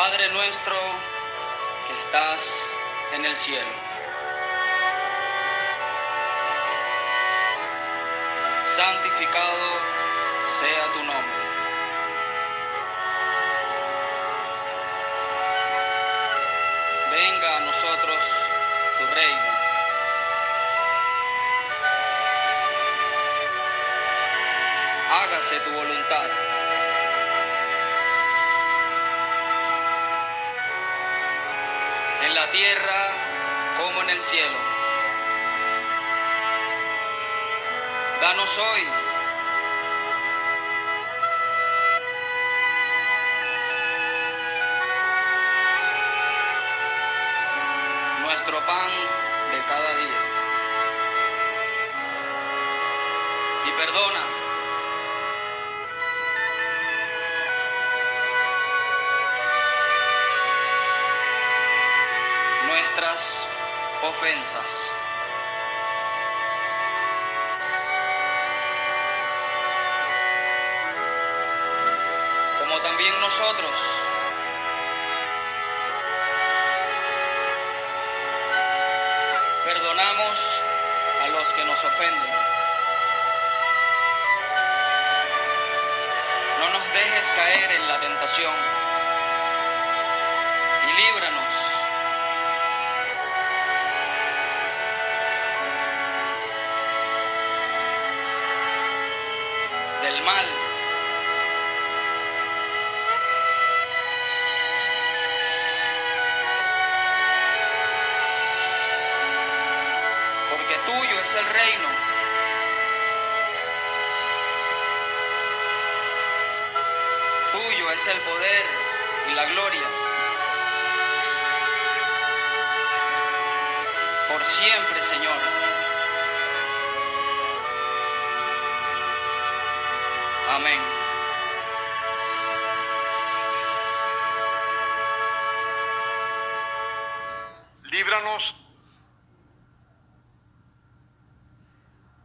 Padre nuestro que estás en el cielo. Santificado sea tu nombre. Venga a nosotros tu reino. Hágase tu voluntad. La tierra como en el cielo. Danos hoy nuestro pan de cada día. Y perdona nuestras ofensas. Como también nosotros perdonamos a los que nos ofenden. No nos dejes caer en la tentación del mal. Porque tuyo es el reino. Tuyo es el poder y la gloria. Por siempre, Señor. Amén. Líbranos